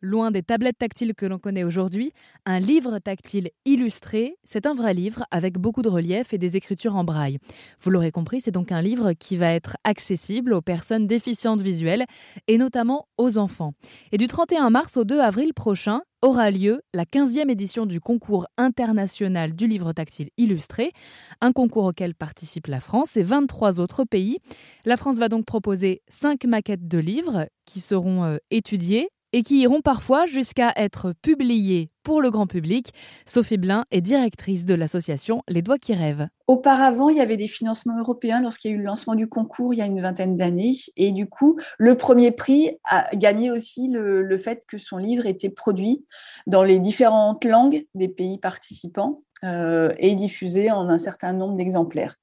Loin des tablettes tactiles que l'on connaît aujourd'hui, un livre tactile illustré, c'est un vrai livre avec beaucoup de relief et des écritures en braille. Vous l'aurez compris, c'est donc un livre qui va être accessible aux personnes déficientes visuelles et notamment aux enfants. Et du 31 mars au 2 avril prochain aura lieu la 15e édition du concours international du livre tactile illustré, un concours auquel participe la France et 23 autres pays. La France va donc proposer 5 maquettes de livres qui seront euh, étudiées et qui iront parfois jusqu'à être publiés pour le grand public. Sophie Blin est directrice de l'association Les Doigts qui rêvent. Auparavant, il y avait des financements européens lorsqu'il y a eu le lancement du concours il y a une vingtaine d'années. Et du coup, le premier prix a gagné aussi le, fait que son livre était produit dans les différentes langues des pays participants. Euh, et diffusé en un certain nombre d'exemplaires.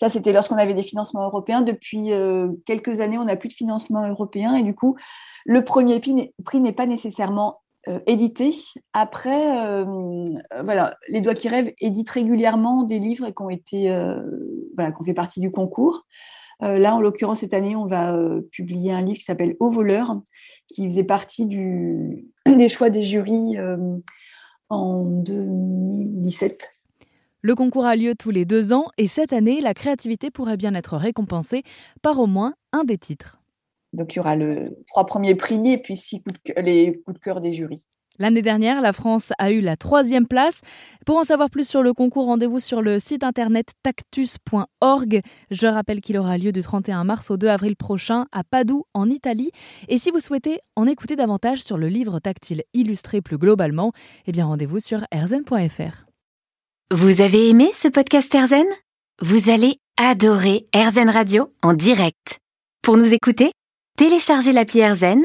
Ça, c'était lorsqu'on avait des financements européens. Depuis euh, quelques années, on n'a plus de financement européen et du coup, le premier prix n'est pas nécessairement euh, édité. Après, euh, voilà, Les Doigts qui rêvent éditent régulièrement des livres qui ont été, voilà, fait partie du concours. là, en l'occurrence, cette année, on va publier un livre qui s'appelle Au voleur, qui faisait partie des choix des jurys en 2017. Le concours a lieu tous les deux ans et cette année, la créativité pourrait bien être récompensée par au moins un des titres. Donc il y aura le trois premiers prix et puis six les coups de cœur des jurys. L'année dernière, la France a eu la troisième place. Pour en savoir plus sur le concours, rendez-vous sur le site internet tactus.org. Je rappelle qu'il aura lieu du 31 mars au 2 avril prochain à Padoue, en Italie. Et si vous souhaitez en écouter davantage sur le livre tactile illustré plus globalement, eh bien rendez-vous sur erzen.fr. Vous avez aimé ce podcast Erzen? Vous allez adorer Erzen Radio en direct. Pour nous écouter, téléchargez l'appli AirZen